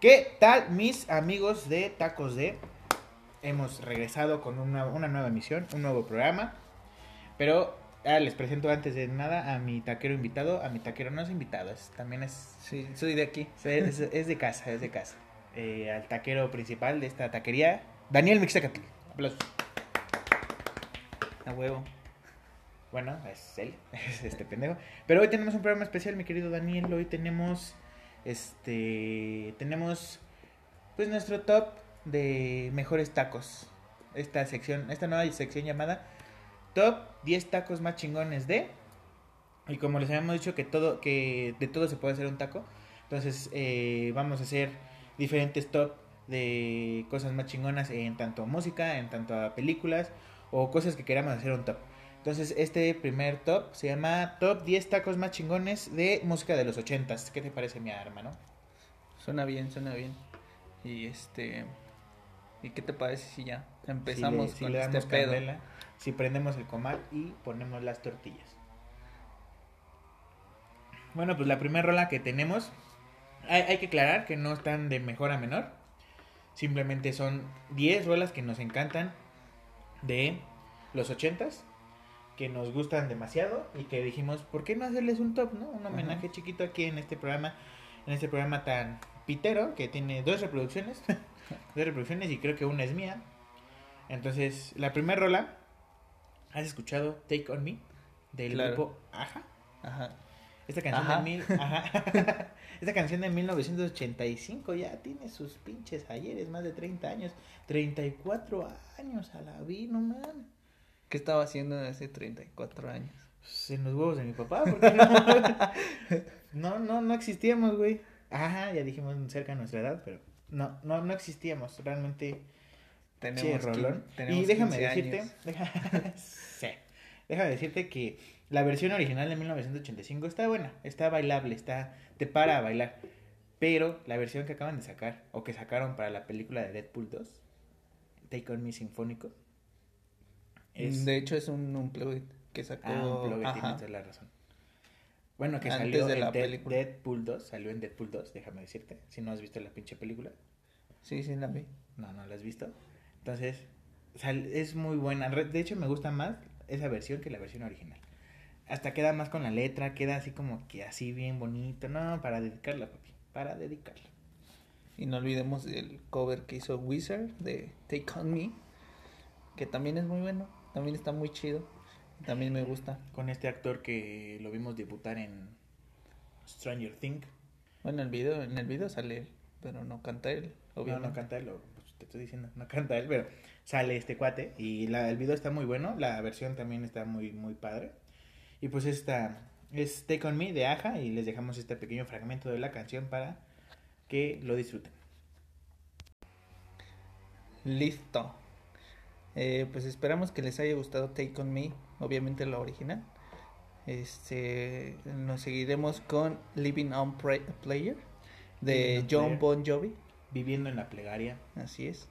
¿Qué tal, mis amigos de Tacos de? Hemos regresado con una, una nueva emisión, un nuevo programa. Pero ah, les presento antes de nada a mi taquero invitado. A mi taquero no es invitado, es, también es, Sí, soy de aquí. es, es de casa, es de casa. Eh, al taquero principal de esta taquería, Daniel Mixtecatl. Aplausos. A huevo. Bueno, es él, es este pendejo. Pero hoy tenemos un programa especial, mi querido Daniel. Hoy tenemos, este, tenemos, pues nuestro top de mejores tacos. Esta sección, esta nueva sección llamada Top 10 tacos más chingones de. Y como les habíamos dicho que todo, que de todo se puede hacer un taco. Entonces eh, vamos a hacer diferentes top de cosas más chingonas en tanto música, en tanto a películas o cosas que queramos hacer un top. Entonces, este primer top se llama Top 10 tacos más chingones de música de los 80s. ¿Qué te parece, mi hermano? Suena bien, suena bien. Y este. ¿Y qué te parece si ya empezamos si le, si con le este damos pedo? candela, si prendemos el comal y ponemos las tortillas. Bueno, pues la primera rola que tenemos, hay, hay que aclarar que no están de mejor a menor. Simplemente son 10 rolas que nos encantan de los 80s, que nos gustan demasiado y que dijimos, ¿por qué no hacerles un top, no? Un homenaje chiquito aquí en este programa, en este programa tan pitero que tiene dos reproducciones, dos reproducciones y creo que una es mía. Entonces, la primera rola, ¿has escuchado Take On Me? Del Claro. grupo Aja. Ajá. Esta canción Ajá. de mil, ajá. Esta canción de 1985 ya tiene sus pinches ayeres, más de 30 años. 34 años a la vi, no man. ¿Qué estaba haciendo hace 34 años? Pues, En los huevos de mi papá, porque no, no, no, no existíamos, güey. Ajá, ya dijimos cerca de nuestra edad, pero no, no, no existíamos. Realmente Tenemos, Che, rolón. tenemos Y déjame 15 decirte, años. deja- sí. déjame decirte que la versión original de 1985 está buena, está bailable, está te para a bailar. Pero la versión que acaban de sacar o que sacaron para la película de Deadpool 2, Take on Me Sinfónico, es De hecho, es un unplugged que sacó. ah, un plug, Ajá. tienes la razón. Bueno, que Antes salió de en la Dead- película. Deadpool 2, salió en Deadpool 2, déjame decirte, si no has visto la pinche película. Sí, sí, la vi. No, no la has visto. Entonces, sal- es muy buena. De hecho, me gusta más esa versión que la versión original. Hasta queda más con la letra, queda así como que así bien bonito. No, para dedicarla, papi. Para dedicarla. Y no olvidemos el cover que hizo Wizard de Take On Me, que también es muy bueno, también está muy chido, también me gusta. Con este actor que lo vimos debutar en Stranger Things. Bueno, el video, en el video sale él, pero no canta él, No, no canta él, lo- pues, te estoy diciendo, no canta él, pero sale este cuate. Y la, el video está muy bueno, la versión también está muy, muy padre. Y pues esta es Take On Me de Aja y les dejamos este pequeño fragmento de la canción para que lo disfruten. Listo. Eh, pues esperamos que les haya gustado Take On Me, obviamente la original. Este, nos seguiremos con Living on Pra- Player de John. Bon Jovi, Viviendo en la plegaria. así es,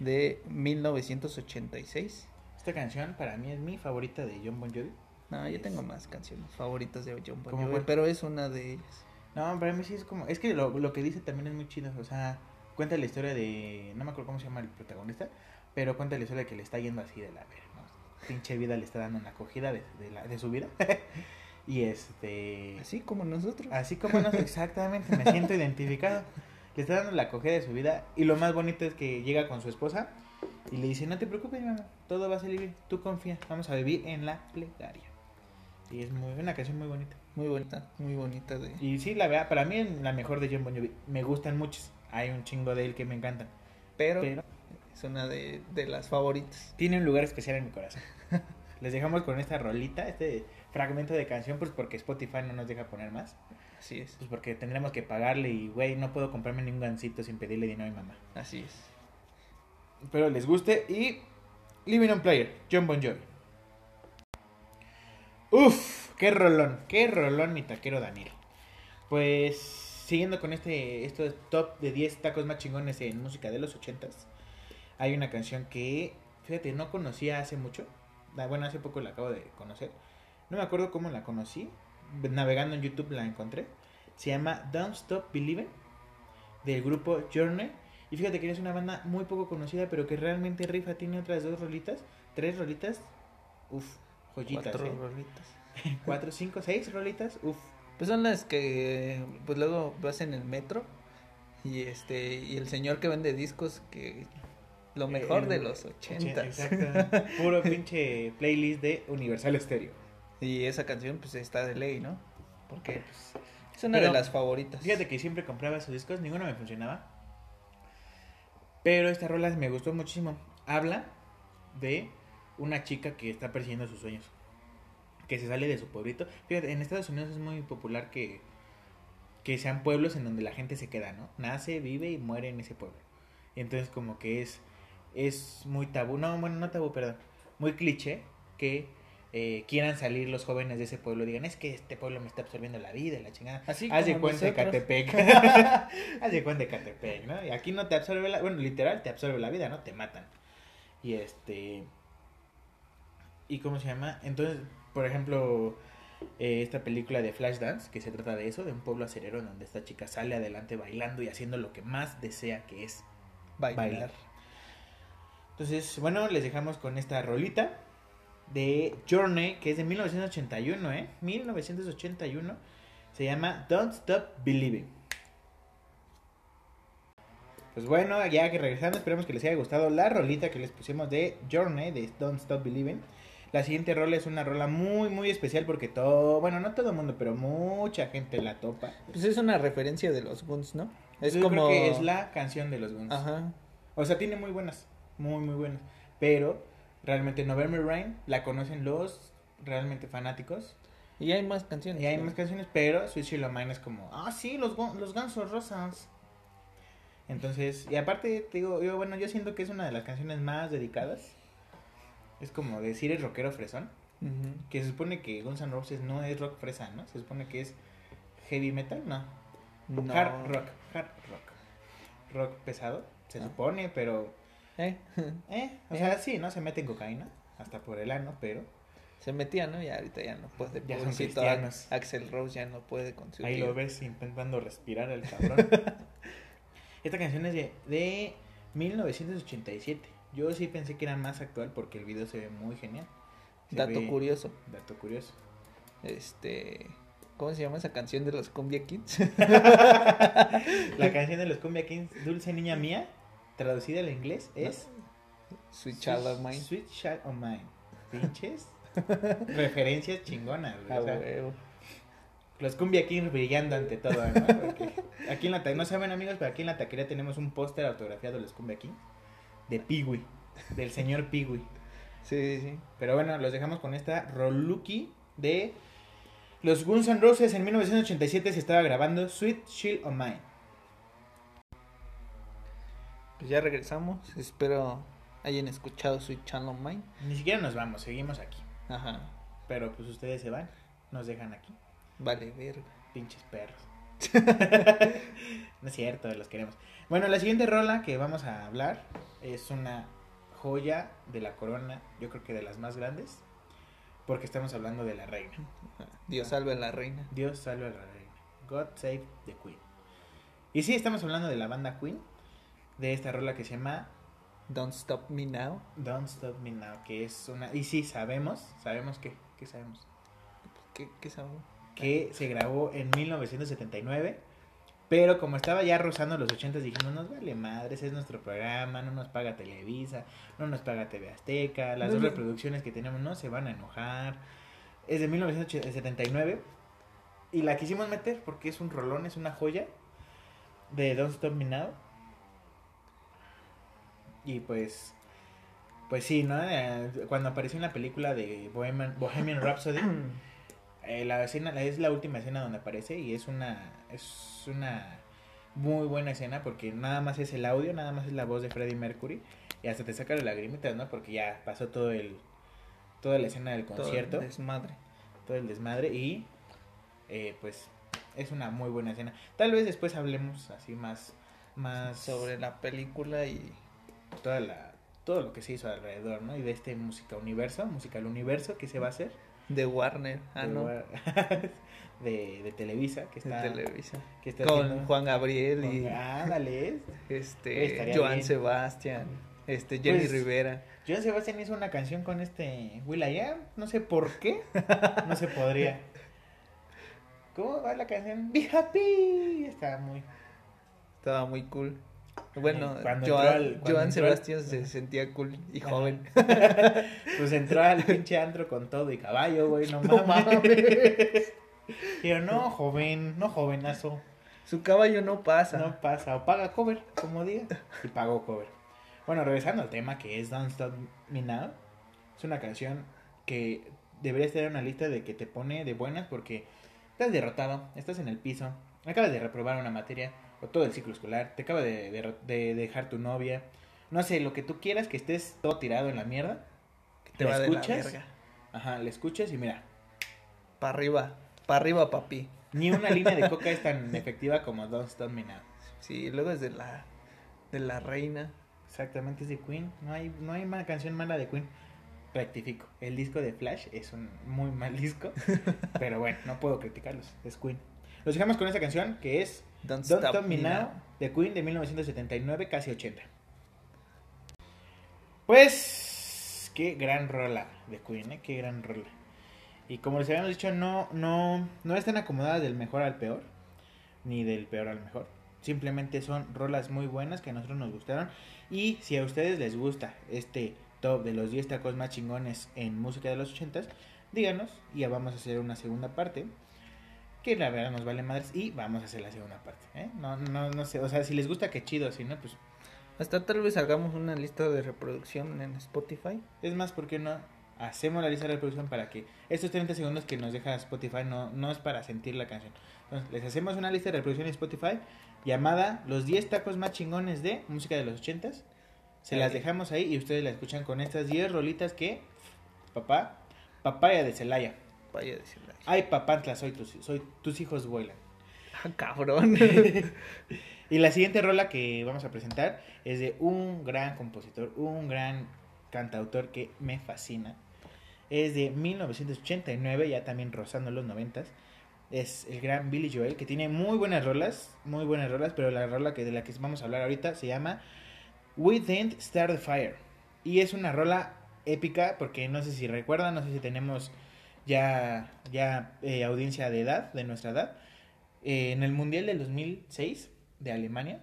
de 1986. Esta canción para mí es mi favorita de John Bon Jovi. No, yo tengo más canciones favoritas de John Bon ¿Cómo Jovi, pero es una de ellas. No, para mí sí es como... Es que lo, lo que dice también es muy chido. O sea, cuenta la historia de... No me acuerdo cómo se llama el protagonista. Pero cuenta la historia que le está yendo así de la verga. ¿no? Pinche vida le está dando una acogida de, de, la, de su vida. y este... Así como nosotros. Así como no, exactamente, me siento identificado. Le está dando la acogida de su vida. Y lo más bonito es que llega con su esposa y le dice, no te preocupes, mamá, todo va a salir bien. Tú confía, vamos a vivir en la plegaria. Y es muy, una canción muy bonita. Muy bonita, muy bonita de... Y sí, la verdad, para mí es la mejor de John Bon Jovi. Me gustan muchos. Hay un chingo de él que me encantan. Pero, Pero es una de, de las favoritas. tiene un lugar especial en mi corazón. Les dejamos con esta rolita, este fragmento de canción, pues porque Spotify no nos deja poner más. Así es, Pues porque tendremos que pagarle y, güey, no puedo comprarme ningún gancito sin pedirle dinero a mi mamá. así es. Espero les guste y Living on Player, John Bon Jovi. Uf, qué rolón, qué rolón mi taquero Daniel. Pues siguiendo con este estos top de 10 tacos más chingones en música de los 80s, hay una canción que fíjate, no conocía hace mucho. Ah, Bueno, hace poco la acabo de conocer. No me acuerdo cómo la conocí. Navegando en YouTube la encontré. Se llama Don't Stop Believing del grupo Journey. Y fíjate que es una banda muy poco conocida, pero que realmente rifa. Tiene otras dos rolitas, tres rolitas. Uf, joyitas. Cuatro ¿eh? rolitas. Cuatro, cinco, seis rolitas. Uf. Pues son las que pues luego vas en el metro y este y el señor que vende discos que lo mejor El- de los ochentas. Exacto. Puro pinche playlist de Universal Stereo. Y esa canción pues está de ley, ¿no? Porque pues, es una Pero, de las favoritas. Fíjate que siempre compraba sus discos, ninguno me funcionaba. Pero esta rola me gustó muchísimo. Habla de una chica que está persiguiendo sus sueños. Que se sale de su pueblito. Fíjate, en Estados Unidos es muy popular que, que sean pueblos en donde la gente se queda, ¿no? Nace, vive y muere en ese pueblo. Entonces como que es, es muy tabú. No, bueno, no tabú, perdón. Muy cliché que eh, quieran salir los jóvenes de ese pueblo y digan, es que este pueblo me está absorbiendo la vida y la chingada. Así Haz de cuenta de. Catepec. Haz de cuenta de Catepec, ¿no? Y aquí no te absorbe la... Bueno, literal, te absorbe la vida, ¿no? Te matan. Y este... ¿Y cómo se llama? Entonces, por ejemplo, eh, esta película de Flashdance, que se trata de eso, de un pueblo acerero donde esta chica sale adelante bailando y haciendo lo que más desea, que es Bailar. bailar. Entonces, bueno, les dejamos con esta rolita de Journey, que es de 1981, ¿eh? 1981. Se llama Don't Stop Believing. Pues bueno, ya que regresando, esperemos que les haya gustado la rolita que les pusimos de Journey, de Don't Stop Believing. La siguiente rola es una rola muy, muy especial porque todo, bueno, no todo el mundo, pero mucha gente la topa. Pues es una referencia de los Guns, ¿no? Es Yo como creo que es la canción de los Guns. Ajá. O sea, tiene muy buenas, muy, muy buenas. Pero realmente November Rain la conocen los realmente fanáticos. Y hay más canciones. Y hay ¿no? más canciones, pero O' Mine es como, ah, sí, los, los gansos rosas. Entonces, y aparte, te digo, yo, bueno, yo siento que es una de las canciones más dedicadas. Es como decir el rockero fresón. Que se supone que Guns N' Roses no es rock fresa, ¿no? Se supone que es heavy metal, no. No. Hard rock, hard rock. Rock pesado, se Ah. supone, pero ¿Eh? Eh, o Eh. sea, sí, ¿no? Se meten cocaína, hasta por el ano, pero Se metía, ¿no? Y ahorita ya no puede. Ya son cristianos. Axel Rose ya no puede con su ahí tío. lo ves intentando respirar el cabrón. Esta canción es de, de 1987. Yo sí pensé que era más actual porque el video se ve muy genial. Se Dato ve- curioso. Dato curioso. Este. ¿Cómo se llama esa canción de los Cumbia Kids? La canción de los Cumbia Kings, Dulce Niña Mía, traducida al inglés, es... Sweet Child of Mine. Sweet Child of Mine. Pinches. Referencias chingonas, güey, Ah, o sea, huevo. Los Cumbia Kings brillando ante todo, ¿no? Porque aquí en la no saben amigos, pero aquí en la taquería tenemos un póster autografiado de los Cumbia Kings de Piwi, del señor Piwi. Sí, sí, sí. Pero bueno, los dejamos con esta Roluki de los Guns N' Roses en 1987 se estaba grabando Sweet Chill of Mine. Pues ya regresamos. Espero hayan escuchado Sweet of Mine. Ni siquiera nos vamos, seguimos aquí. Ajá. Pero pues ustedes se van, nos dejan aquí, Vale, verga. pinches perros. no es cierto, los queremos. Bueno, la siguiente rola que vamos a hablar es una joya de la corona, yo creo que de las más grandes, porque estamos hablando de la reina. Dios salve a la reina. Dios salve a la reina. God save the Queen. Y sí, estamos hablando de la banda Queen, de esta rola que se llama Don't Stop Me Now. Don't Stop Me Now, que es una... Y sí, sabemos, sabemos que, ¿qué sabemos? ¿Qué, qué sabemos? Que se grabó en 1979, pero como estaba ya rozando los 80 dijimos, nos vale madres, es nuestro programa, no nos paga Televisa, no nos paga TV Azteca, las No, dos reproducciones que tenemos no se van a enojar. Es de 1979 y la quisimos meter porque es un rolón, es una joya de Don't Stop Me Now. Y pues pues sí, ¿no? Eh, Cuando apareció en la película de Bohemian, Bohemian Rhapsody, eh, la escena la- es la última escena donde aparece y es una es una muy buena escena porque nada más es el audio, nada más es la voz de Freddie Mercury y hasta te saca las lagrimitas, ¿no? Porque ya pasó todo el toda la escena del Todo concierto, Desmadre. todo el desmadre y eh, pues es una muy buena escena. Tal vez después hablemos así más más Sobre la película y. toda la todo lo que se hizo alrededor, ¿no? Y de este música universo, musical universo que se va a hacer. De Warner. Ah, de, no. War- de, de Televisa, que De está, Televisa. que está Con haciendo- Juan Gabriel y con- Ándale. este Joan bien. Sebastián, este Jenny Pues, Rivera. Joan Sebastián hizo una canción con este Will I Am, no sé por qué, no se podría. ¿Cómo va la canción? Be happy. Está muy. Estaba muy cool. Bueno, Cuando Joan, al- Joan al- Sebastián se sentía cool y joven. Pues entró al pinche antro con todo y caballo, güey, no, No mames. Pero no, joven, no jovenazo. Su caballo no pasa. No pasa, o paga cover, como diga. Y pagó cover. Bueno, regresando al tema que es Don't Stop Me Now. Es una canción que debería estar en una lista de que te pone de buenas porque estás derrotado, estás en el piso, acabas de reprobar una materia o todo el ciclo escolar, te acaba de, de- de dejar tu novia, no sé, lo que tú quieras, que estés todo tirado en la mierda. Te ¿La va de la escuchas? verga. Ajá, le escuchas y mira, Para arriba, para arriba, papi. ni una línea de coca es tan efectiva como Don't Stop Me Now. Sí, luego es de la de la reina. Exactamente, es de Queen. No hay, no hay canción mala de Queen. Rectifico. El disco de Flash es un muy mal disco. pero bueno, no puedo criticarlos. Es Queen. Los dejamos con esta canción que es Don't, Don't Stop Me Now de Queen de 1979, casi 80. Pues, qué gran rola de Queen, ¿eh? Qué gran rola. Y como les habíamos dicho, no, no, no están acomodadas del mejor al peor, ni del peor al mejor. Simplemente son rolas muy buenas que a nosotros nos gustaron. Y si a ustedes les gusta este top de los 10 tacos más chingones en música de los 80s, díganos y ya vamos a hacer una segunda parte. Que la verdad nos vale madres y vamos a hacer la segunda parte. ¿eh? No, no, no sé, o sea, si les gusta, qué chido, si no, pues Hasta tal vez hagamos una lista de reproducción en Spotify. Es más, ¿por qué no hacemos la lista de reproducción para que estos 30 segundos que nos deja Spotify no, no es para sentir la canción? Entonces, les hacemos una lista de reproducción en Spotify llamada Los 10 tacos más chingones de música de los 80s. Se las dejamos ahí y ustedes la escuchan con estas 10 rolitas que, papá, papaya de Celaya. Vaya a decirle. Ay, papantla, soy tus, soy, tus hijos vuelan. Ah, cabrón. Y la siguiente rola que vamos a presentar es de un gran compositor, un gran cantautor que me fascina. Es de 1989, ya también rozando los noventas. Es el gran Billy Joel, que tiene muy buenas rolas, muy buenas rolas, pero la rola que de la que vamos a hablar ahorita se llama We Didn't Start the Fire. Y es una rola épica, porque no sé si recuerdan, no sé si tenemos ya, ya eh, audiencia de edad, de nuestra edad. Eh, en el Mundial del 2006 de Alemania,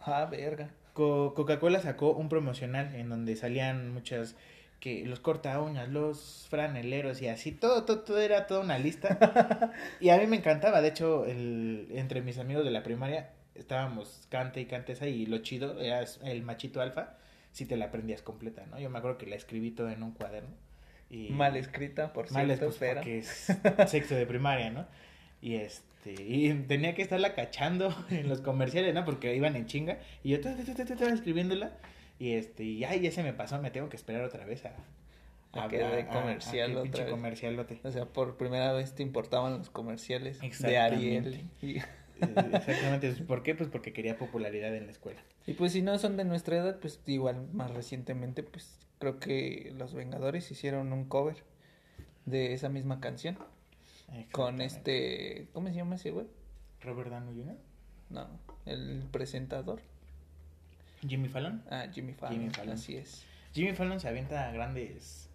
ah, verga. Co- Coca-Cola sacó un promocional en donde salían muchas que los corta uñas, los franeleros y así, todo, todo, todo era toda una lista. y a mí me encantaba, de hecho, el, entre mis amigos de la primaria estábamos cante y cante esa y lo chido era el machito alfa, si te la aprendías completa, ¿no? Yo me acuerdo que la escribí toda en un cuaderno. Y Mal escrita, por Mal cierto, es, pues, pero- porque es sexto de primaria, ¿no? Y este, y tenía que estarla cachando en los comerciales, ¿no? Porque iban en chinga. Y yo ta, ta, ta, ta, ta, estaba escribiéndola. Y este, y ay, ya se me pasó, me tengo que esperar otra vez a. A que dé comercial que otra vez. comercialote. O sea, por primera vez te importaban los comerciales de Exactamente. Ariel. Y, Eh, Exactamente. ¿Por qué? Pues porque quería popularidad en la escuela. y pues si no son de nuestra edad, pues igual más recientemente, pues creo que los Vengadores hicieron un cover de esa misma canción. Con este, ¿cómo se llama ese güey? Robert Downey Jr., No, el presentador. Jimmy Fallon. Ah, Jimmy Fallon. Jimmy Fallon. Así es. Jimmy Fallon se avienta grandes.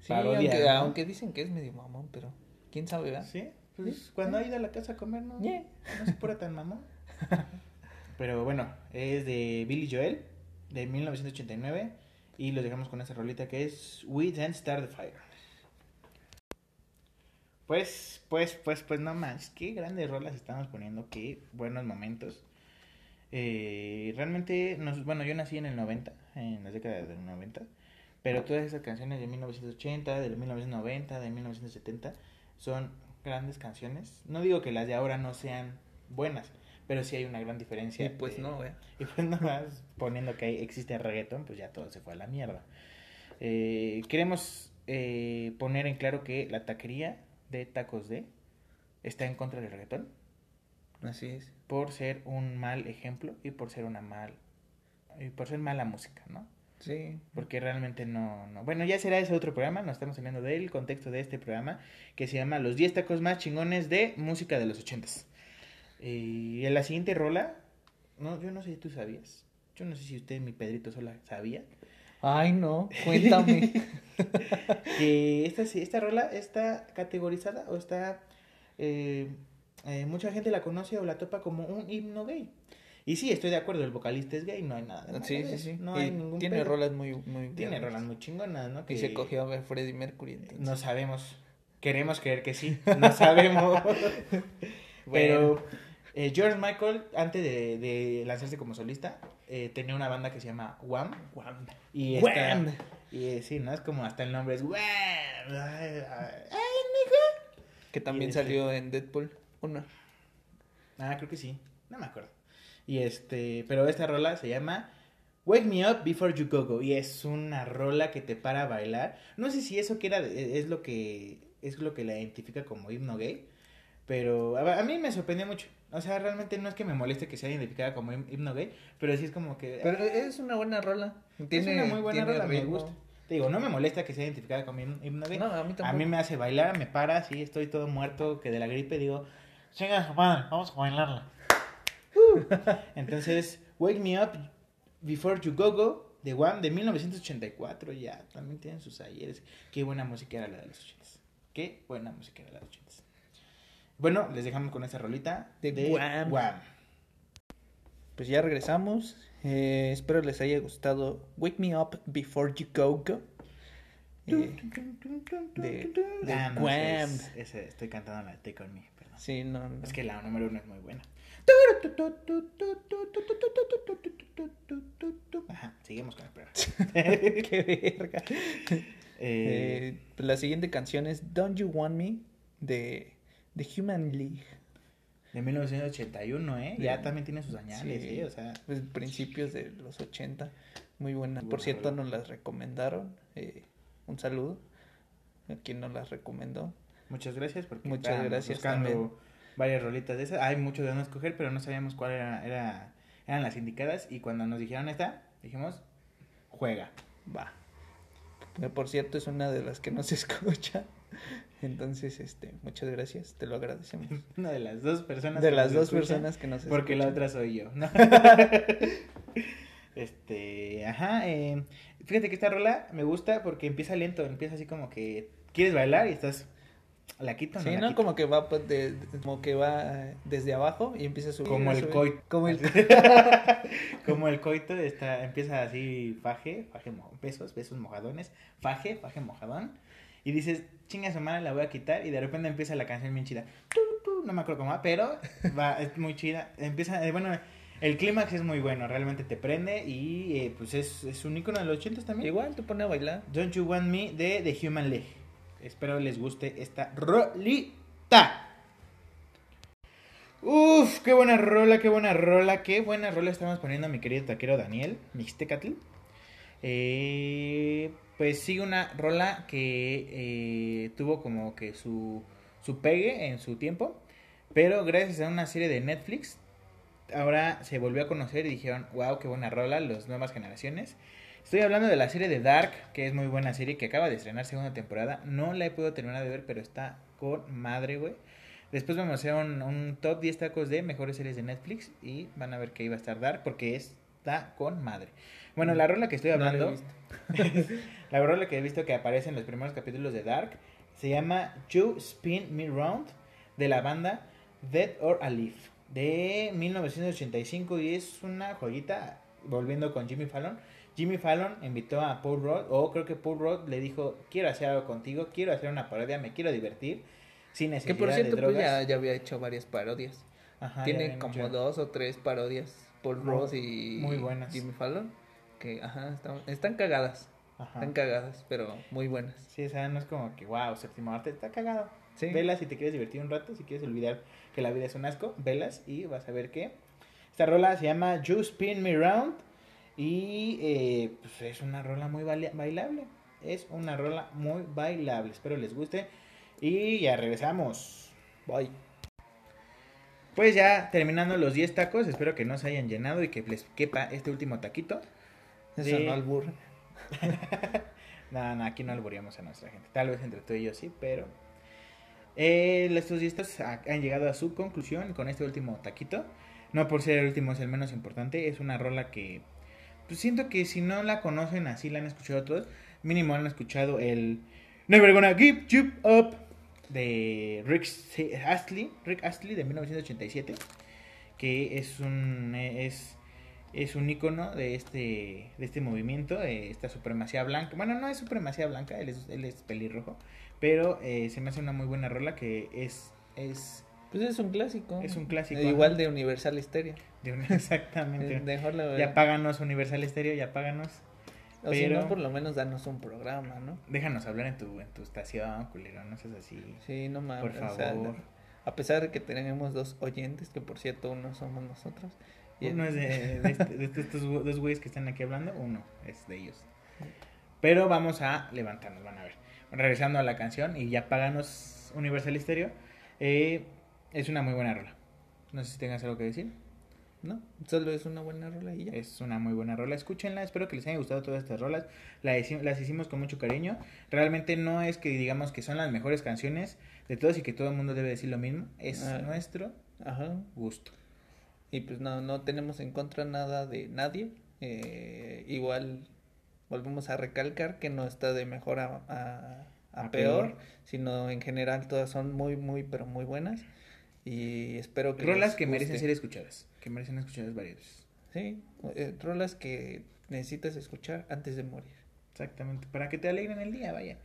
Sí, Parodias, aunque, ¿no? aunque dicen que es medio mamón, pero quién sabe, ¿verdad? Sí, pues Sí. cuando ha ido a la casa a comer, ¿no? Yeah. No se pone tan mamón. Pero bueno, es de Billy Joel, de 1989. Y los dejamos con esa rolita que es We Didn't Start the Fire. Pues, pues, pues, pues no más. Qué grandes rolas estamos poniendo, qué buenos momentos. Eh, realmente, nos, bueno, yo nací en el 90, en las décadas del 90. Pero todas esas canciones de 1980, de 1990, de 1970 son grandes canciones. No digo que las de ahora no sean buenas, pero sí hay una gran diferencia. Y pues de- no, güey. y pues nada más poniendo que hay, existe reggaeton, pues ya todo se fue a la mierda. Eh, queremos eh, poner en claro que la taquería de Tacos D está en contra del reggaetón Así es. por ser un mal ejemplo y por ser una mal y por ser mala música, ¿no? Sí. Porque realmente no, no. Bueno, ya será ese otro programa. Nos estamos saliendo del contexto de este programa. Que se llama Los 10 tacos más chingones de música de los ochentas. Y en la siguiente rola. No, yo no sé si tú sabías. Yo no sé si usted, mi Pedrito Sola, sabía. Ay, no, cuéntame. que esta, sí- esta rola está categorizada o está... eh, eh, mucha gente la conoce o la topa como un himno gay. Y sí, estoy de acuerdo, el vocalista es gay, no hay nada de sí, sí, sí. No Y hay ningún tiene pedo. rolas muy, muy Tiene rolas muy chingonas, ¿no? Y Que se cogió a ver Freddie Mercury. entonces. No sabemos. Queremos creer que sí. No sabemos. Pero eh, George Michael, antes de, de lanzarse como solista, eh, tenía una banda que se llama Wham. Wham. Y esta- Wham. Y eh, sí, ¿no? Es como hasta el nombre es Wham. Ay, ay, Que también este- salió en Deadpool 1. Ah, creo que sí. No me acuerdo. Y este, pero esta rola se llama Wake Me Up Before You Go Go y es una rola que te para a bailar. No sé si eso que era es lo que es lo que la identifica como himno gay, pero a, a mí me sorprendió mucho. O sea, realmente no es que me moleste que sea identificada como him- himno gay, pero sí es como que Pero ah, es una buena rola. Tiene, es una muy buena rola, me gusta. Te digo, no me molesta que sea identificada como him- himno gay. No, a mí tampoco. A mí me hace bailar, me para, sí, estoy todo muerto que de la gripe, digo, chinga su madre, vamos a bailarla. Uh. Entonces, Wake Me Up Before You Go Go, de Wham, de 1984, ya, también tienen sus ayeres. Qué buena música era la de los ochentas. Qué buena música era la de los ochentas. Bueno, les dejamos con esta rolita De de, Wham. Wham. Pues ya regresamos. Eh, espero les haya gustado Wake Me Up Before You Go Go. Eh, de- de Ah, no, Wham. ese es- estoy cantando la de Take On Me, perdón. sí, no, no. Es que la número uno es muy buena. Ajá, seguimos con el programa. Qué verga. Eh, Eh, pues la siguiente canción es Don't You Want Me de, de Human League. de 1981, ¿eh? Ya también tiene sus añales, Sí. ¿eh? O sea, Pues principios de los 80. Muy buena. Por cierto, nos las recomendaron. Eh, un saludo a quien nos las recomendó. muchas gracias porque Muchas gracias buscando también. varias rolitas de esas. Hay mucho de dónde escoger, pero no sabíamos cuál era, era, eran las indicadas. Y cuando nos dijeron esta, dijimos, juega. Va. Por cierto, es una de las que no se escucha. Entonces, este, muchas gracias, te lo agradecemos. Una de las dos personas. De que las nos dos escuchan, personas que nos Porque la otra soy yo, ¿no? este, ajá. eh, fíjate que esta rola me gusta porque empieza lento, empieza así como que quieres bailar y estás. ¿La quito no Sí, la ¿no? quito? Como que va pues, de, de- como que va desde abajo y empieza a subir. Como a el coito. Como el Como el coito está, empieza así, faje, faje, mo- besos, besos mojadones, faje, faje mojadón. Y dices, chinga su madre, la voy a quitar. Y de repente empieza la canción bien chida. No me acuerdo cómo va, pero va, es muy chida. Empieza, eh, bueno, el clímax es muy bueno, realmente te prende. Y eh, pues es, es un icono de los 80 también. Igual te pone a bailar. Don't You Want Me de The Human League. Espero les guste esta rolita. Uf, qué buena rola, qué buena rola, qué buena rola estamos poniendo a mi querido taquero Daniel, Mixtecatl. Eh, pues sigue una rola que eh, tuvo como que su, su pegue en su tiempo, pero gracias a una serie de Netflix, ahora se volvió a conocer y dijeron, wow, qué buena rola, las nuevas generaciones. Estoy hablando de la serie de Dark, que es muy buena serie, que acaba de estrenar segunda temporada. No la he podido terminar de ver, pero está con madre, güey. Después vamos a hacer un, top 10 tacos de mejores series de Netflix y van a ver que iba a estar Dark porque está con madre. Bueno, la rola que estoy No hablando, la rola que he visto que aparece en los primeros capítulos de Dark, se llama You Spin Me Round de la banda Dead or Alive de 1985 y es una joyita volviendo con Jimmy Fallon. Jimmy Fallon invitó a Paul Rudd, o creo que Paul Rudd le dijo, quiero hacer algo contigo, quiero hacer una parodia, me quiero divertir, sin Que necesidad por cierto, de pues drogas. ya, ya había hecho varias parodias. Ajá, Tiene como dos o tres parodias. Paul Muy- Ross y muy buenas. Jimmy Fallon. Que, ajá, están, están cagadas. Ajá. Están cagadas, pero muy buenas. Sí, o sea, no es como que, wow, séptimo arte, está cagado. Sí. Velas si te quieres divertir un rato, si quieres olvidar que la vida es un asco, velas y vas a ver que esta rola se llama You Spin Me Round y eh, pues es una rola muy baila- bailable. Es una rola muy bailable. Espero les guste y ya regresamos. Bye. Pues ya terminando los 10 tacos, espero que no se hayan llenado y que les quepa este último taquito. Eso no albur. no, no, aquí no albureamos a nuestra gente. Tal vez entre tú y yo sí, pero... Eh, estos discos han llegado a su conclusión con este último taquito. No por ser el último es el menos importante. Es una rola que... Pues siento que si no la conocen así, la han escuchado todos. Mínimo han escuchado el... Never Gonna Give You Up de Rick Astley, Rick Astley de 1987, que es un es es un icono de este de este movimiento, de esta supremacía blanca. Bueno, no es supremacía blanca, él es, él es pelirrojo, pero eh, se me hace una muy buena rola que es es pues es un clásico. Es un clásico. igual de Universal Stereo. De exactamente. ya páganos Universal Stereo, ya páganos. O si no, por lo menos danos un programa, ¿no? Déjanos hablar en tu, en tu estación, culero, no seas así. Sí, no mames. Por favor. a pesar de que tenemos dos oyentes, que por cierto uno somos nosotros. uno es de, de, estos dos güeyes que están aquí hablando, uno es de ellos. Pero vamos a levantarnos, van a ver. Regresando a la canción y ya páganos Universal Stereo. Eh, es una muy buena rola. No sé si tengas algo que decir. ¿No? Solo es una buena rola y ya. Es una muy buena rola, escúchenla, espero que les haya gustado todas estas rolas, las, las hicimos con mucho cariño, realmente no es que digamos que son las mejores canciones de todos y que todo el mundo debe decir lo mismo, es ah. nuestro gusto. Y pues no, no tenemos en contra nada de nadie, eh, igual volvemos a recalcar que no está de mejor a, a, peor, sino en general todas son muy, muy, pero muy buenas. Y espero que. Rolas que merecen ser escuchadas. Que merecen escuchadas varias veces. Sí, eh, rolas que necesitas escuchar antes de morir. Exactamente, para que te alegren el día, vaya.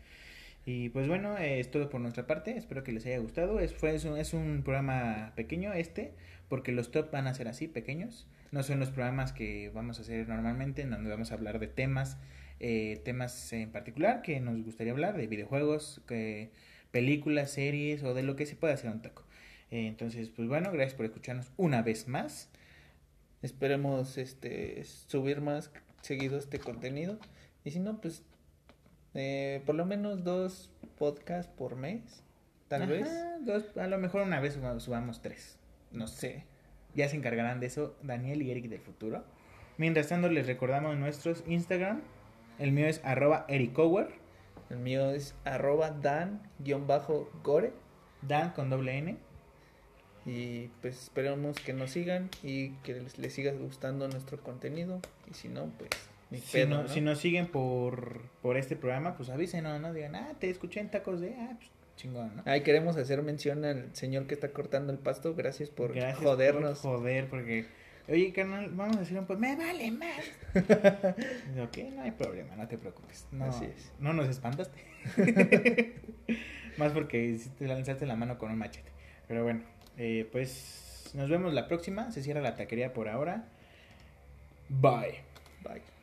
Y pues bueno, eh, es todo por nuestra parte. Espero que les haya gustado. Es, fue, es, un, es un programa pequeño este, porque los top van a ser así, pequeños. No son los programas que vamos a hacer normalmente, en donde vamos a hablar de temas, eh, temas en particular que nos gustaría hablar, de videojuegos, que, películas, series o de lo que se pueda hacer un taco. Eh, entonces, pues bueno, gracias por escucharnos una vez más. Esperemos este subir más seguido este contenido. Y si no, pues eh, por lo menos dos podcasts por mes, tal vez. Dos, a lo mejor una vez subamos tres. No sé. Ya se encargarán de eso Daniel y Eric del futuro. Mientras tanto, les recordamos nuestros Instagram. El mío es arroba ericower. El mío es arroba dan-gore. Dan con doble N. Y pues esperamos que nos sigan y que les, siga gustando nuestro contenido. Y si no, pues si, no, si nos siguen por, por este programa, pues avísenos, ¿no? Digan, ah, te escuché en tacos de, ah, pues chingón, ¿no? Ahí queremos hacer mención al señor que está cortando el pasto. Gracias por jodernos. joder, porque, oye, carnal, vamos a decir un pues, me vale más. ok, no hay problema, no te preocupes. No, Así es. No nos espantaste. más porque te lanzaste la mano con un machete. Pero bueno. Eh, pues nos vemos la próxima. Se cierra la taquería por ahora. Bye. Bye.